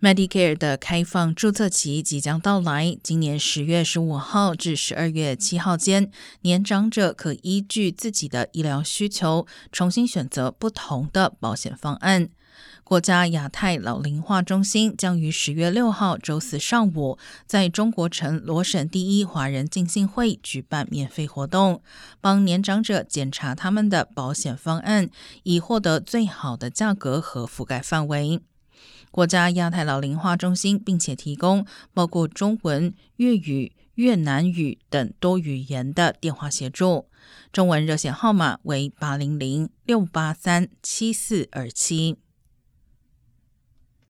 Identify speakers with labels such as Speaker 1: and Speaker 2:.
Speaker 1: Medicare 的开放注册期即将到来，今年十月十五号至十二月七号间，年长者可依据自己的医疗需求，重新选择不同的保险方案。国家亚太老龄化中心将于十月六号周四上午，在中国城罗省第一华人浸信会举办免费活动，帮年长者检查他们的保险方案，以获得最好的价格和覆盖范围。国家亚太老龄化中心，并且提供包括中文、粤语、越南语等多语言的电话协助。中文热线号码为八零零六八三七四二七。